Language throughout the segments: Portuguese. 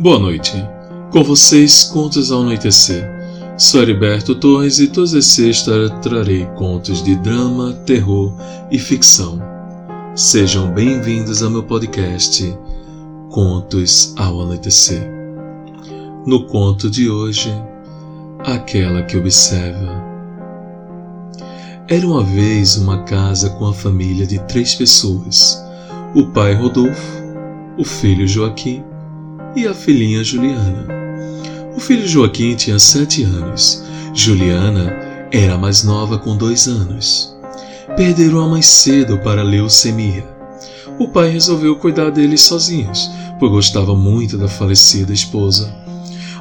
Boa noite. Com vocês, Contos ao Anoitecer. Sou Heriberto Torres e todas as sextas trarei contos de drama, terror e ficção. Sejam bem-vindos ao meu podcast Contos ao Anoitecer. No conto de hoje, Aquela que Observa. Era uma vez uma casa com a família de três pessoas: o pai Rodolfo, o filho Joaquim e a filhinha Juliana. O filho Joaquim tinha sete anos. Juliana era mais nova com dois anos. Perderam-a mais cedo para leucemia. O pai resolveu cuidar deles sozinhos, pois gostava muito da falecida esposa.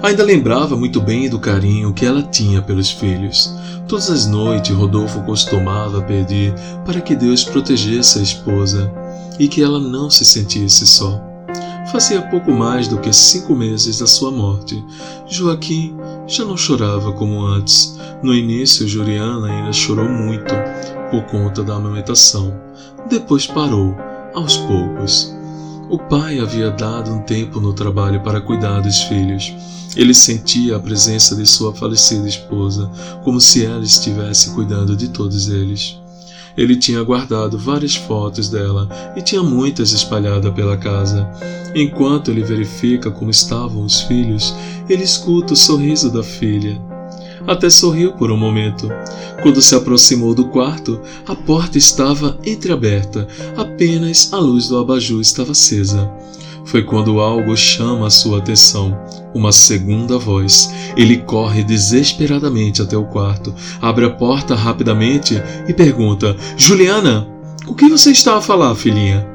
Ainda lembrava muito bem do carinho que ela tinha pelos filhos. Todas as noites, Rodolfo costumava pedir para que Deus protegesse a esposa e que ela não se sentisse só. Fazia pouco mais do que cinco meses da sua morte. Joaquim já não chorava como antes. No início, Juliana ainda chorou muito por conta da amamentação. Depois parou, aos poucos. O pai havia dado um tempo no trabalho para cuidar dos filhos. Ele sentia a presença de sua falecida esposa, como se ela estivesse cuidando de todos eles. Ele tinha guardado várias fotos dela e tinha muitas espalhadas pela casa. Enquanto ele verifica como estavam os filhos, ele escuta o sorriso da filha. Até sorriu por um momento. Quando se aproximou do quarto, a porta estava entreaberta, apenas a luz do abajur estava acesa. Foi quando algo chama a sua atenção. Uma segunda voz. Ele corre desesperadamente até o quarto, abre a porta rapidamente e pergunta: Juliana, o que você está a falar, filhinha?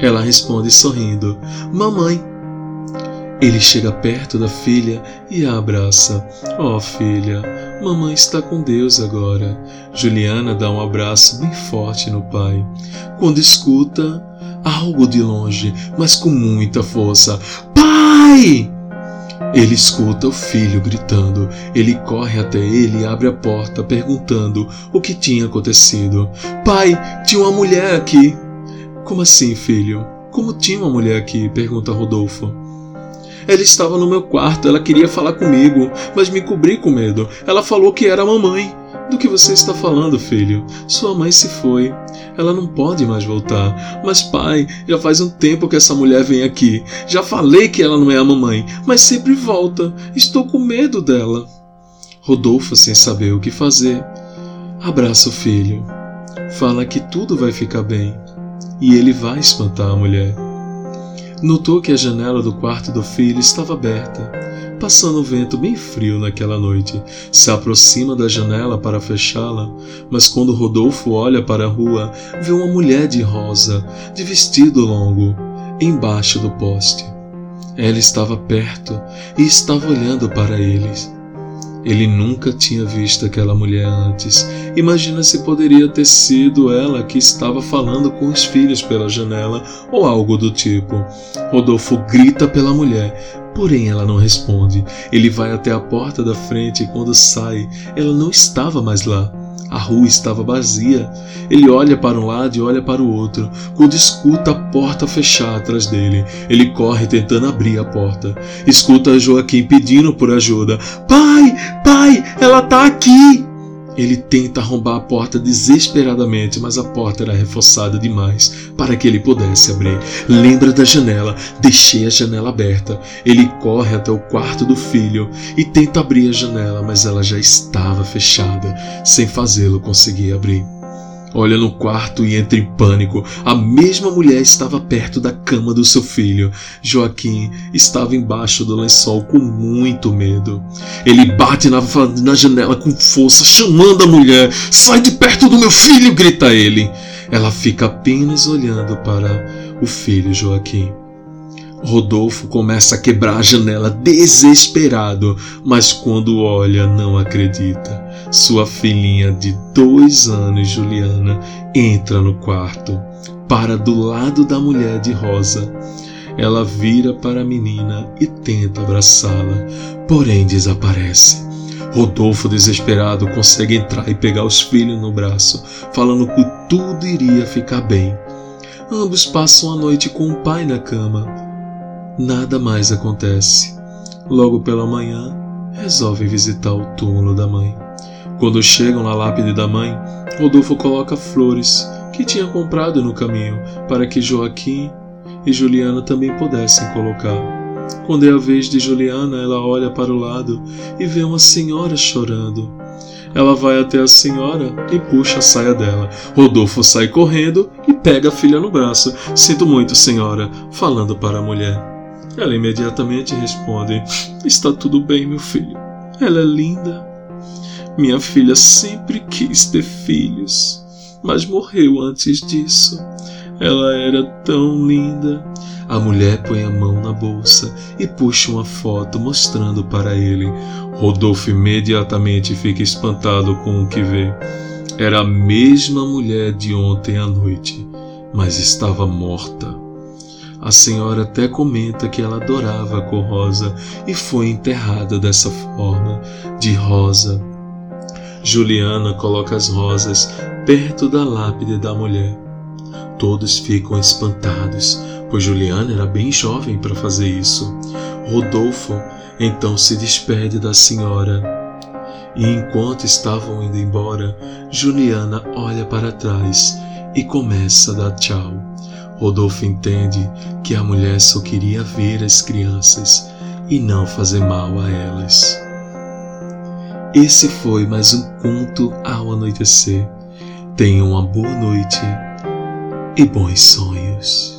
Ela responde sorrindo: Mamãe. Ele chega perto da filha e a abraça. Oh, filha, mamãe está com Deus agora. Juliana dá um abraço bem forte no pai. Quando escuta algo de longe, mas com muita força: Pai! Ele escuta o filho gritando. Ele corre até ele e abre a porta, perguntando o que tinha acontecido. Pai, tinha uma mulher aqui. Como assim, filho? Como tinha uma mulher aqui? pergunta Rodolfo. Ela estava no meu quarto, ela queria falar comigo, mas me cobri com medo. Ela falou que era a mamãe. Do que você está falando, filho? Sua mãe se foi. Ela não pode mais voltar. Mas, pai, já faz um tempo que essa mulher vem aqui. Já falei que ela não é a mamãe, mas sempre volta. Estou com medo dela. Rodolfo, sem saber o que fazer, abraça o filho. Fala que tudo vai ficar bem. E ele vai espantar a mulher. Notou que a janela do quarto do filho estava aberta passando um vento bem frio naquela noite. Se aproxima da janela para fechá-la, mas quando Rodolfo olha para a rua, vê uma mulher de rosa, de vestido longo, embaixo do poste. Ela estava perto e estava olhando para eles. Ele nunca tinha visto aquela mulher antes. Imagina se poderia ter sido ela que estava falando com os filhos pela janela ou algo do tipo. Rodolfo grita pela mulher, porém ela não responde. Ele vai até a porta da frente e quando sai, ela não estava mais lá. A rua estava vazia. Ele olha para um lado e olha para o outro. Quando escuta a porta fechar atrás dele, ele corre tentando abrir a porta. Escuta Joaquim pedindo por ajuda: Pai, pai, ela está aqui! Ele tenta arrombar a porta desesperadamente, mas a porta era reforçada demais para que ele pudesse abrir. Lembra da janela, deixei a janela aberta. Ele corre até o quarto do filho e tenta abrir a janela, mas ela já estava fechada, sem fazê-lo conseguir abrir. Olha no quarto e entra em pânico. A mesma mulher estava perto da cama do seu filho. Joaquim estava embaixo do lençol com muito medo. Ele bate na, na janela com força, chamando a mulher. Sai de perto do meu filho! grita ele. Ela fica apenas olhando para o filho Joaquim. Rodolfo começa a quebrar a janela desesperado, mas quando olha, não acredita. Sua filhinha de dois anos, Juliana, entra no quarto, para do lado da mulher de rosa. Ela vira para a menina e tenta abraçá-la, porém desaparece. Rodolfo, desesperado, consegue entrar e pegar os filhos no braço, falando que tudo iria ficar bem. Ambos passam a noite com o pai na cama. Nada mais acontece. Logo pela manhã, resolvem visitar o túmulo da mãe. Quando chegam na lápide da mãe, Rodolfo coloca flores que tinha comprado no caminho para que Joaquim e Juliana também pudessem colocar. Quando é a vez de Juliana, ela olha para o lado e vê uma senhora chorando. Ela vai até a senhora e puxa a saia dela. Rodolfo sai correndo e pega a filha no braço. Sinto muito, senhora, falando para a mulher. Ela imediatamente responde: Está tudo bem, meu filho. Ela é linda. Minha filha sempre quis ter filhos, mas morreu antes disso. Ela era tão linda. A mulher põe a mão na bolsa e puxa uma foto mostrando para ele. Rodolfo imediatamente fica espantado com o que vê. Era a mesma mulher de ontem à noite, mas estava morta. A senhora até comenta que ela adorava a cor rosa e foi enterrada dessa forma, de rosa. Juliana coloca as rosas perto da lápide da mulher. Todos ficam espantados, pois Juliana era bem jovem para fazer isso. Rodolfo então se despede da senhora. E enquanto estavam indo embora, Juliana olha para trás e começa a dar tchau. Rodolfo entende que a mulher só queria ver as crianças e não fazer mal a elas. Esse foi mais um conto ao anoitecer. Tenha uma boa noite e bons sonhos.